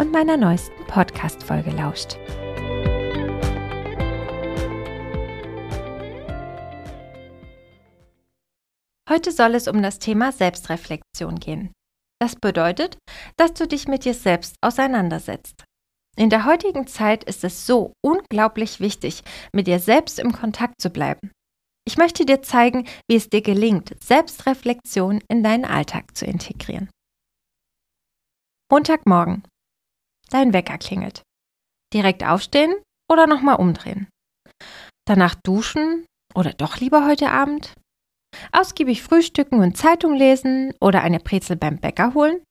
und meiner neuesten Podcast-Folge lauscht. Heute soll es um das Thema Selbstreflexion gehen. Das bedeutet, dass du dich mit dir selbst auseinandersetzt. In der heutigen Zeit ist es so unglaublich wichtig, mit dir selbst im Kontakt zu bleiben. Ich möchte dir zeigen, wie es dir gelingt, Selbstreflexion in deinen Alltag zu integrieren. Montagmorgen. Dein Wecker klingelt. Direkt aufstehen oder nochmal umdrehen? Danach duschen oder doch lieber heute Abend? Ausgiebig frühstücken und Zeitung lesen oder eine Brezel beim Bäcker holen?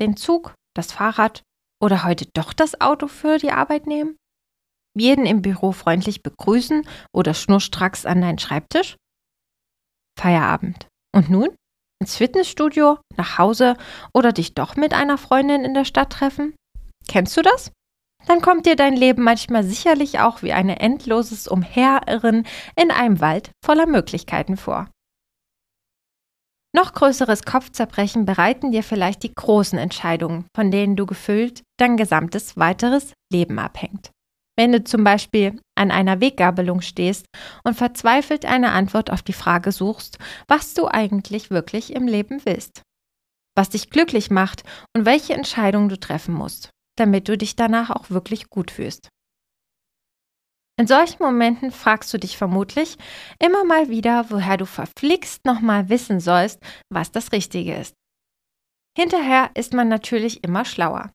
Den Zug, das Fahrrad oder heute doch das Auto für die Arbeit nehmen? Jeden im Büro freundlich begrüßen oder schnurstracks an deinen Schreibtisch? Feierabend. Und nun? Ins Fitnessstudio, nach Hause oder dich doch mit einer Freundin in der Stadt treffen? Kennst du das? Dann kommt dir dein Leben manchmal sicherlich auch wie ein endloses Umherirren in einem Wald voller Möglichkeiten vor. Noch größeres Kopfzerbrechen bereiten dir vielleicht die großen Entscheidungen, von denen du gefüllt dein gesamtes weiteres Leben abhängt. Wenn du zum Beispiel an einer Weggabelung stehst und verzweifelt eine Antwort auf die Frage suchst, was du eigentlich wirklich im Leben willst, was dich glücklich macht und welche Entscheidung du treffen musst damit du dich danach auch wirklich gut fühlst. In solchen Momenten fragst du dich vermutlich immer mal wieder, woher du verflixt nochmal wissen sollst, was das Richtige ist. Hinterher ist man natürlich immer schlauer.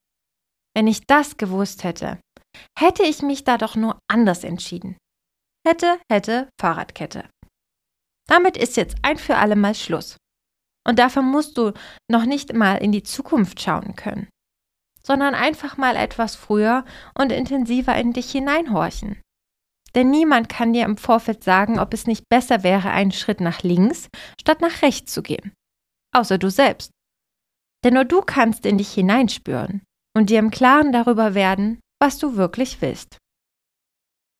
Wenn ich das gewusst hätte, hätte ich mich da doch nur anders entschieden. Hätte, hätte, Fahrradkette. Damit ist jetzt ein für alle Mal Schluss. Und dafür musst du noch nicht mal in die Zukunft schauen können sondern einfach mal etwas früher und intensiver in dich hineinhorchen. Denn niemand kann dir im Vorfeld sagen, ob es nicht besser wäre, einen Schritt nach links statt nach rechts zu gehen. Außer du selbst. Denn nur du kannst in dich hineinspüren und dir im Klaren darüber werden, was du wirklich willst.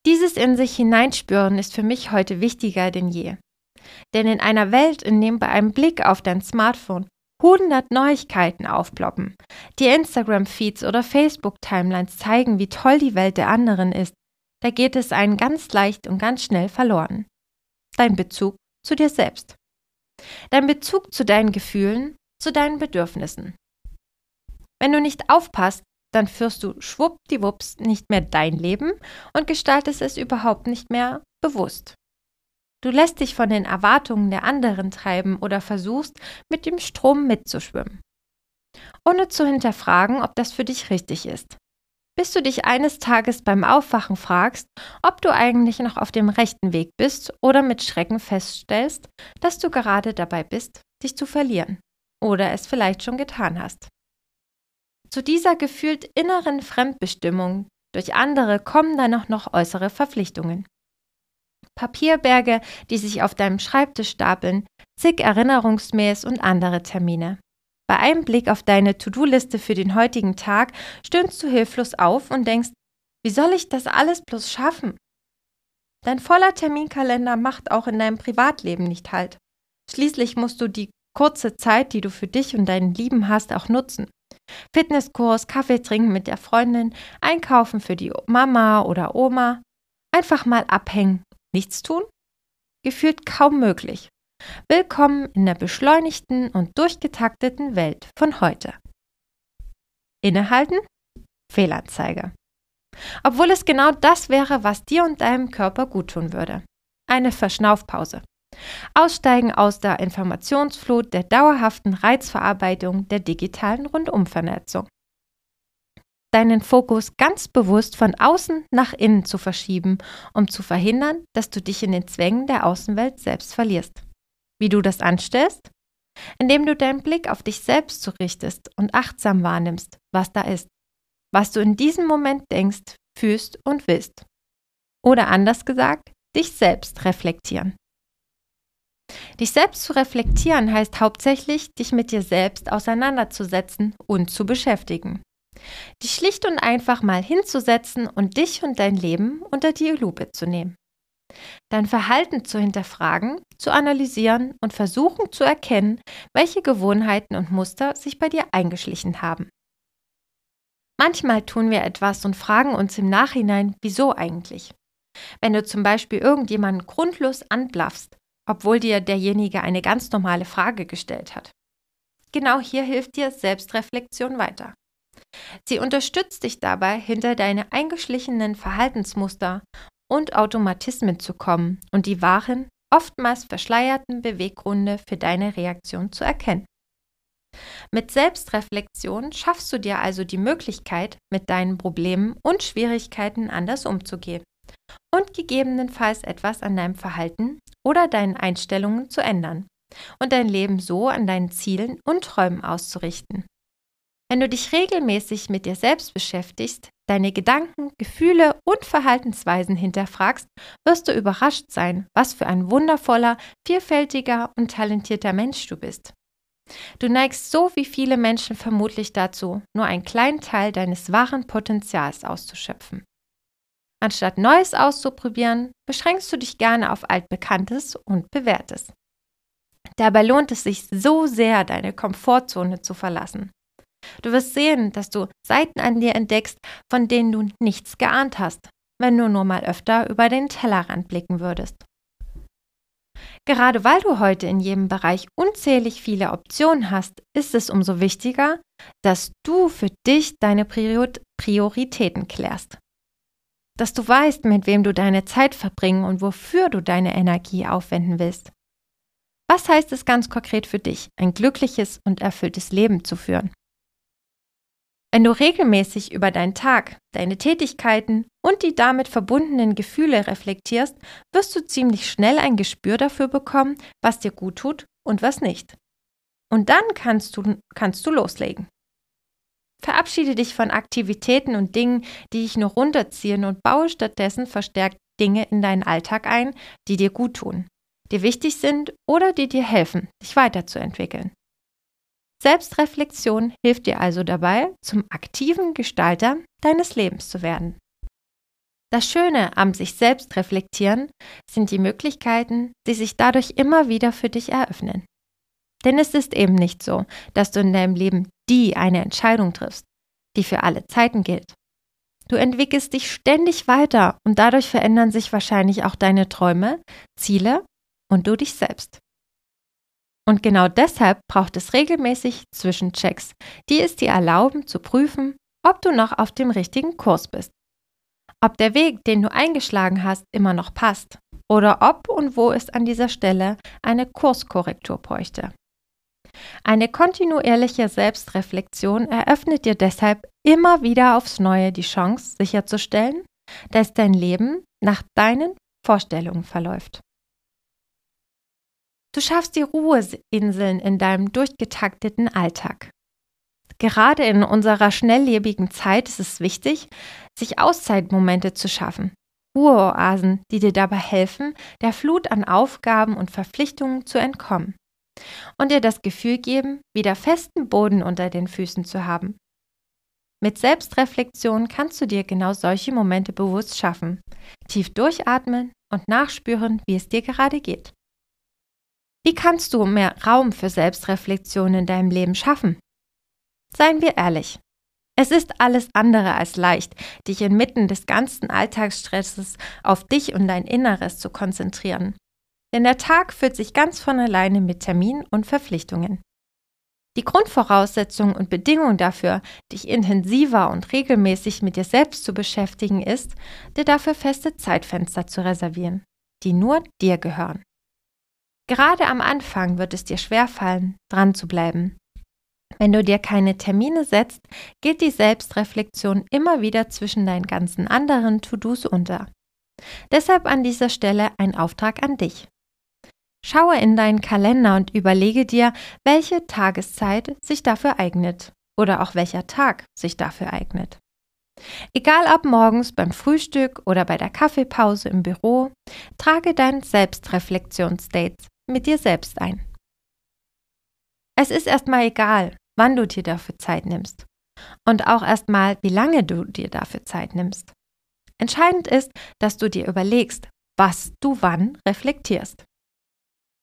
Dieses in sich hineinspüren ist für mich heute wichtiger denn je. Denn in einer Welt, in der bei einem Blick auf dein Smartphone 100 Neuigkeiten aufploppen. Die Instagram-Feeds oder Facebook-Timelines zeigen, wie toll die Welt der anderen ist. Da geht es einen ganz leicht und ganz schnell verloren. Dein Bezug zu dir selbst. Dein Bezug zu deinen Gefühlen, zu deinen Bedürfnissen. Wenn du nicht aufpasst, dann führst du schwuppdiwupps nicht mehr dein Leben und gestaltest es überhaupt nicht mehr bewusst. Du lässt dich von den Erwartungen der anderen treiben oder versuchst, mit dem Strom mitzuschwimmen. Ohne zu hinterfragen, ob das für dich richtig ist. Bis du dich eines Tages beim Aufwachen fragst, ob du eigentlich noch auf dem rechten Weg bist oder mit Schrecken feststellst, dass du gerade dabei bist, dich zu verlieren oder es vielleicht schon getan hast. Zu dieser gefühlt inneren Fremdbestimmung durch andere kommen dann auch noch äußere Verpflichtungen. Papierberge, die sich auf deinem Schreibtisch stapeln, zig Erinnerungsmails und andere Termine. Bei einem Blick auf deine To-Do-Liste für den heutigen Tag stöhnst du hilflos auf und denkst, wie soll ich das alles bloß schaffen? Dein voller Terminkalender macht auch in deinem Privatleben nicht halt. Schließlich musst du die kurze Zeit, die du für dich und deinen Lieben hast, auch nutzen. Fitnesskurs, Kaffee trinken mit der Freundin, einkaufen für die Mama oder Oma, einfach mal abhängen Nichts tun? Gefühlt kaum möglich. Willkommen in der beschleunigten und durchgetakteten Welt von heute. Innehalten? Fehlanzeige. Obwohl es genau das wäre, was dir und deinem Körper guttun würde. Eine Verschnaufpause. Aussteigen aus der Informationsflut der dauerhaften Reizverarbeitung der digitalen Rundumvernetzung deinen Fokus ganz bewusst von außen nach innen zu verschieben, um zu verhindern, dass du dich in den Zwängen der Außenwelt selbst verlierst. Wie du das anstellst? Indem du deinen Blick auf dich selbst zurichtest und achtsam wahrnimmst, was da ist. Was du in diesem Moment denkst, fühlst und willst. Oder anders gesagt, dich selbst reflektieren. Dich selbst zu reflektieren heißt hauptsächlich, dich mit dir selbst auseinanderzusetzen und zu beschäftigen. Dich schlicht und einfach mal hinzusetzen und dich und dein Leben unter die Lupe zu nehmen. Dein Verhalten zu hinterfragen, zu analysieren und versuchen zu erkennen, welche Gewohnheiten und Muster sich bei dir eingeschlichen haben. Manchmal tun wir etwas und fragen uns im Nachhinein, wieso eigentlich? Wenn du zum Beispiel irgendjemanden grundlos anblaffst, obwohl dir derjenige eine ganz normale Frage gestellt hat. Genau hier hilft dir Selbstreflexion weiter. Sie unterstützt dich dabei, hinter deine eingeschlichenen Verhaltensmuster und Automatismen zu kommen und die wahren, oftmals verschleierten Beweggründe für deine Reaktion zu erkennen. Mit Selbstreflexion schaffst du dir also die Möglichkeit, mit deinen Problemen und Schwierigkeiten anders umzugehen und gegebenenfalls etwas an deinem Verhalten oder deinen Einstellungen zu ändern und dein Leben so an deinen Zielen und Träumen auszurichten. Wenn du dich regelmäßig mit dir selbst beschäftigst, deine Gedanken, Gefühle und Verhaltensweisen hinterfragst, wirst du überrascht sein, was für ein wundervoller, vielfältiger und talentierter Mensch du bist. Du neigst so wie viele Menschen vermutlich dazu, nur einen kleinen Teil deines wahren Potenzials auszuschöpfen. Anstatt Neues auszuprobieren, beschränkst du dich gerne auf altbekanntes und bewährtes. Dabei lohnt es sich so sehr, deine Komfortzone zu verlassen. Du wirst sehen, dass du Seiten an dir entdeckst, von denen du nichts geahnt hast, wenn du nur mal öfter über den Tellerrand blicken würdest. Gerade weil du heute in jedem Bereich unzählig viele Optionen hast, ist es umso wichtiger, dass du für dich deine Prioritäten klärst. Dass du weißt, mit wem du deine Zeit verbringen und wofür du deine Energie aufwenden willst. Was heißt es ganz konkret für dich, ein glückliches und erfülltes Leben zu führen? Wenn du regelmäßig über deinen Tag, deine Tätigkeiten und die damit verbundenen Gefühle reflektierst, wirst du ziemlich schnell ein Gespür dafür bekommen, was dir gut tut und was nicht. Und dann kannst du, kannst du loslegen. Verabschiede dich von Aktivitäten und Dingen, die dich nur runterziehen und baue stattdessen verstärkt Dinge in deinen Alltag ein, die dir gut tun, die wichtig sind oder die dir helfen, dich weiterzuentwickeln. Selbstreflexion hilft dir also dabei, zum aktiven Gestalter deines Lebens zu werden. Das Schöne am sich selbst reflektieren sind die Möglichkeiten, die sich dadurch immer wieder für dich eröffnen. Denn es ist eben nicht so, dass du in deinem Leben die eine Entscheidung triffst, die für alle Zeiten gilt. Du entwickelst dich ständig weiter und dadurch verändern sich wahrscheinlich auch deine Träume, Ziele und du dich selbst. Und genau deshalb braucht es regelmäßig Zwischenchecks, die es dir erlauben zu prüfen, ob du noch auf dem richtigen Kurs bist. Ob der Weg, den du eingeschlagen hast, immer noch passt oder ob und wo es an dieser Stelle eine Kurskorrektur bräuchte. Eine kontinuierliche Selbstreflexion eröffnet dir deshalb immer wieder aufs Neue die Chance, sicherzustellen, dass dein Leben nach deinen Vorstellungen verläuft. Du schaffst die Ruheinseln in deinem durchgetakteten Alltag. Gerade in unserer schnelllebigen Zeit ist es wichtig, sich Auszeitmomente zu schaffen. Ruheoasen, die dir dabei helfen, der Flut an Aufgaben und Verpflichtungen zu entkommen. Und dir das Gefühl geben, wieder festen Boden unter den Füßen zu haben. Mit Selbstreflexion kannst du dir genau solche Momente bewusst schaffen. Tief durchatmen und nachspüren, wie es dir gerade geht. Wie kannst du mehr Raum für Selbstreflexion in deinem Leben schaffen? Seien wir ehrlich. Es ist alles andere als leicht, dich inmitten des ganzen Alltagsstresses auf dich und dein Inneres zu konzentrieren. Denn der Tag füllt sich ganz von alleine mit Terminen und Verpflichtungen. Die Grundvoraussetzung und Bedingung dafür, dich intensiver und regelmäßig mit dir selbst zu beschäftigen, ist, dir dafür feste Zeitfenster zu reservieren, die nur dir gehören. Gerade am Anfang wird es dir schwerfallen, dran zu bleiben. Wenn du dir keine Termine setzt, geht die Selbstreflexion immer wieder zwischen deinen ganzen anderen To-Dos unter. Deshalb an dieser Stelle ein Auftrag an dich. Schaue in deinen Kalender und überlege dir, welche Tageszeit sich dafür eignet oder auch welcher Tag sich dafür eignet. Egal ob morgens beim Frühstück oder bei der Kaffeepause im Büro, trage dein Selbstreflexionsdates mit dir selbst ein. Es ist erstmal egal, wann du dir dafür Zeit nimmst und auch erstmal, wie lange du dir dafür Zeit nimmst. Entscheidend ist, dass du dir überlegst, was du wann reflektierst.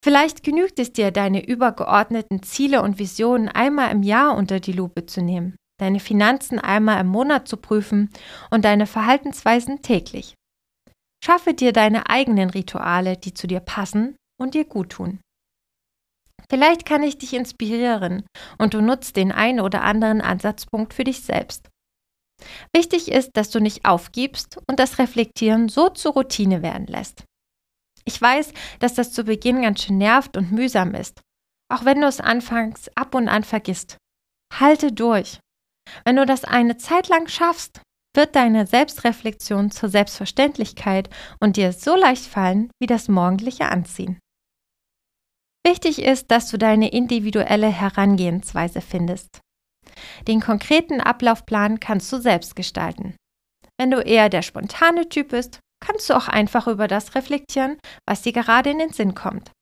Vielleicht genügt es dir, deine übergeordneten Ziele und Visionen einmal im Jahr unter die Lupe zu nehmen, deine Finanzen einmal im Monat zu prüfen und deine Verhaltensweisen täglich. Schaffe dir deine eigenen Rituale, die zu dir passen und dir gut tun. Vielleicht kann ich dich inspirieren und du nutzt den einen oder anderen Ansatzpunkt für dich selbst. Wichtig ist, dass du nicht aufgibst und das Reflektieren so zur Routine werden lässt. Ich weiß, dass das zu Beginn ganz schön nervt und mühsam ist, auch wenn du es anfangs ab und an vergisst. Halte durch. Wenn du das eine Zeit lang schaffst, wird deine Selbstreflexion zur Selbstverständlichkeit und dir so leicht fallen wie das morgendliche Anziehen. Wichtig ist, dass du deine individuelle Herangehensweise findest. Den konkreten Ablaufplan kannst du selbst gestalten. Wenn du eher der spontane Typ bist, kannst du auch einfach über das reflektieren, was dir gerade in den Sinn kommt.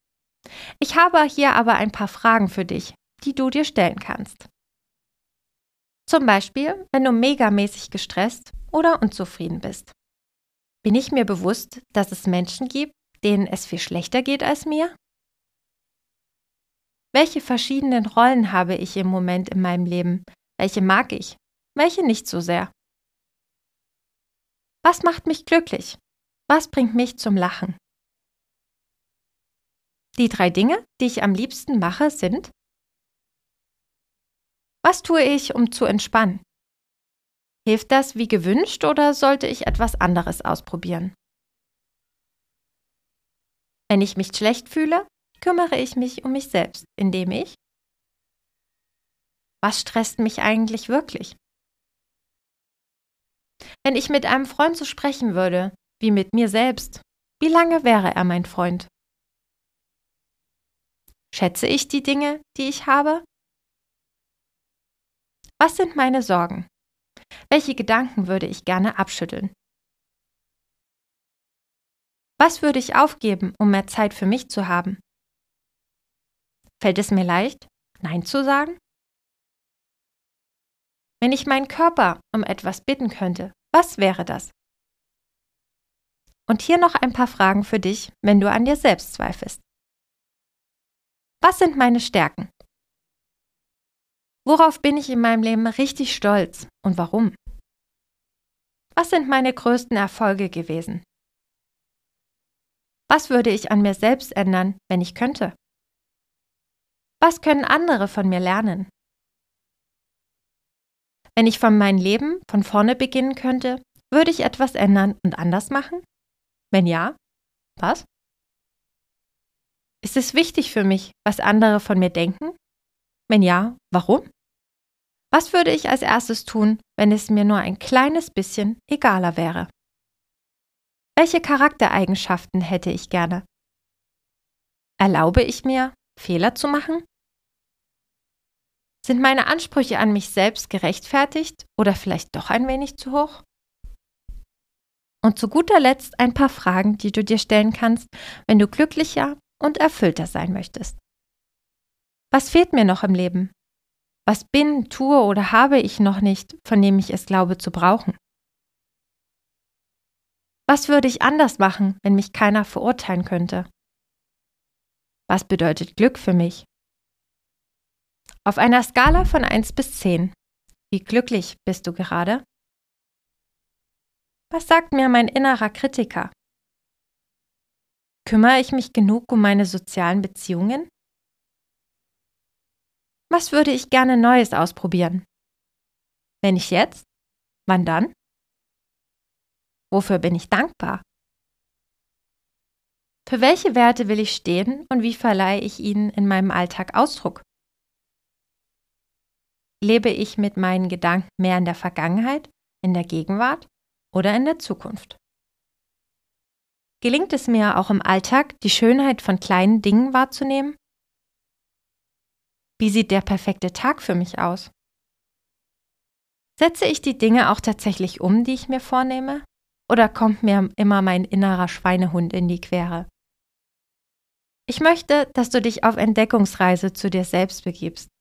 Ich habe hier aber ein paar Fragen für dich, die du dir stellen kannst. Zum Beispiel, wenn du megamäßig gestresst oder unzufrieden bist. Bin ich mir bewusst, dass es Menschen gibt, denen es viel schlechter geht als mir? Welche verschiedenen Rollen habe ich im Moment in meinem Leben? Welche mag ich? Welche nicht so sehr? Was macht mich glücklich? Was bringt mich zum Lachen? Die drei Dinge, die ich am liebsten mache, sind Was tue ich, um zu entspannen? Hilft das wie gewünscht oder sollte ich etwas anderes ausprobieren? Wenn ich mich schlecht fühle, kümmere ich mich um mich selbst, indem ich Was stresst mich eigentlich wirklich? Wenn ich mit einem Freund so sprechen würde, wie mit mir selbst, wie lange wäre er mein Freund? Schätze ich die Dinge, die ich habe? Was sind meine Sorgen? Welche Gedanken würde ich gerne abschütteln? Was würde ich aufgeben, um mehr Zeit für mich zu haben? Fällt es mir leicht, Nein zu sagen? Wenn ich meinen Körper um etwas bitten könnte, was wäre das? Und hier noch ein paar Fragen für dich, wenn du an dir selbst zweifelst. Was sind meine Stärken? Worauf bin ich in meinem Leben richtig stolz und warum? Was sind meine größten Erfolge gewesen? Was würde ich an mir selbst ändern, wenn ich könnte? Was können andere von mir lernen? Wenn ich von meinem Leben von vorne beginnen könnte, würde ich etwas ändern und anders machen? Wenn ja, was? Ist es wichtig für mich, was andere von mir denken? Wenn ja, warum? Was würde ich als erstes tun, wenn es mir nur ein kleines bisschen egaler wäre? Welche Charaktereigenschaften hätte ich gerne? Erlaube ich mir, Fehler zu machen? Sind meine Ansprüche an mich selbst gerechtfertigt oder vielleicht doch ein wenig zu hoch? Und zu guter Letzt ein paar Fragen, die du dir stellen kannst, wenn du glücklicher und erfüllter sein möchtest. Was fehlt mir noch im Leben? Was bin, tue oder habe ich noch nicht, von dem ich es glaube zu brauchen? Was würde ich anders machen, wenn mich keiner verurteilen könnte? Was bedeutet Glück für mich? Auf einer Skala von 1 bis 10. Wie glücklich bist du gerade? Was sagt mir mein innerer Kritiker? Kümmere ich mich genug um meine sozialen Beziehungen? Was würde ich gerne Neues ausprobieren? Wenn nicht jetzt, wann dann? Wofür bin ich dankbar? Für welche Werte will ich stehen und wie verleihe ich ihnen in meinem Alltag Ausdruck? Lebe ich mit meinen Gedanken mehr in der Vergangenheit, in der Gegenwart oder in der Zukunft? Gelingt es mir auch im Alltag, die Schönheit von kleinen Dingen wahrzunehmen? Wie sieht der perfekte Tag für mich aus? Setze ich die Dinge auch tatsächlich um, die ich mir vornehme? Oder kommt mir immer mein innerer Schweinehund in die Quere? Ich möchte, dass du dich auf Entdeckungsreise zu dir selbst begibst.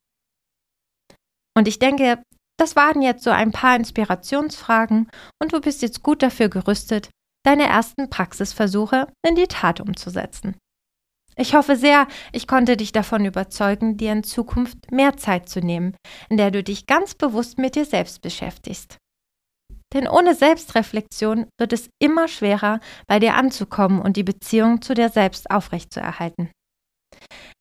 Und ich denke, das waren jetzt so ein paar Inspirationsfragen und du bist jetzt gut dafür gerüstet, deine ersten Praxisversuche in die Tat umzusetzen. Ich hoffe sehr, ich konnte dich davon überzeugen, dir in Zukunft mehr Zeit zu nehmen, in der du dich ganz bewusst mit dir selbst beschäftigst. Denn ohne Selbstreflexion wird es immer schwerer, bei dir anzukommen und die Beziehung zu dir selbst aufrechtzuerhalten.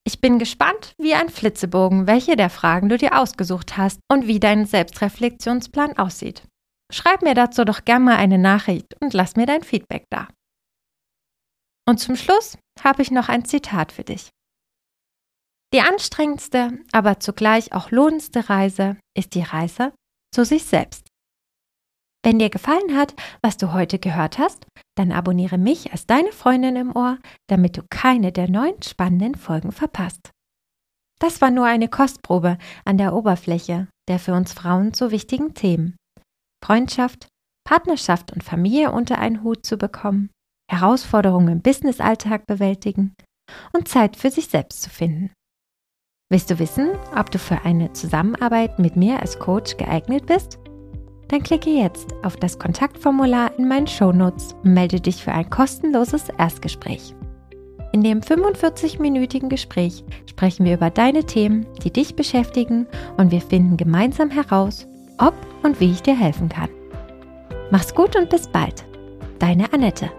Ich bin gespannt wie ein Flitzebogen, welche der Fragen du dir ausgesucht hast und wie dein Selbstreflexionsplan aussieht. Schreib mir dazu doch gern mal eine Nachricht und lass mir dein Feedback da. Und zum Schluss habe ich noch ein Zitat für dich. Die anstrengendste, aber zugleich auch lohnendste Reise ist die Reise zu sich selbst. Wenn dir gefallen hat, was du heute gehört hast, dann abonniere mich als deine Freundin im Ohr, damit du keine der neuen spannenden Folgen verpasst. Das war nur eine Kostprobe an der Oberfläche der für uns Frauen so wichtigen Themen. Freundschaft, Partnerschaft und Familie unter einen Hut zu bekommen, Herausforderungen im Businessalltag bewältigen und Zeit für sich selbst zu finden. Willst du wissen, ob du für eine Zusammenarbeit mit mir als Coach geeignet bist? Dann klicke jetzt auf das Kontaktformular in meinen Shownotes und melde dich für ein kostenloses Erstgespräch. In dem 45-minütigen Gespräch sprechen wir über deine Themen, die dich beschäftigen und wir finden gemeinsam heraus, ob und wie ich dir helfen kann. Mach's gut und bis bald. Deine Annette.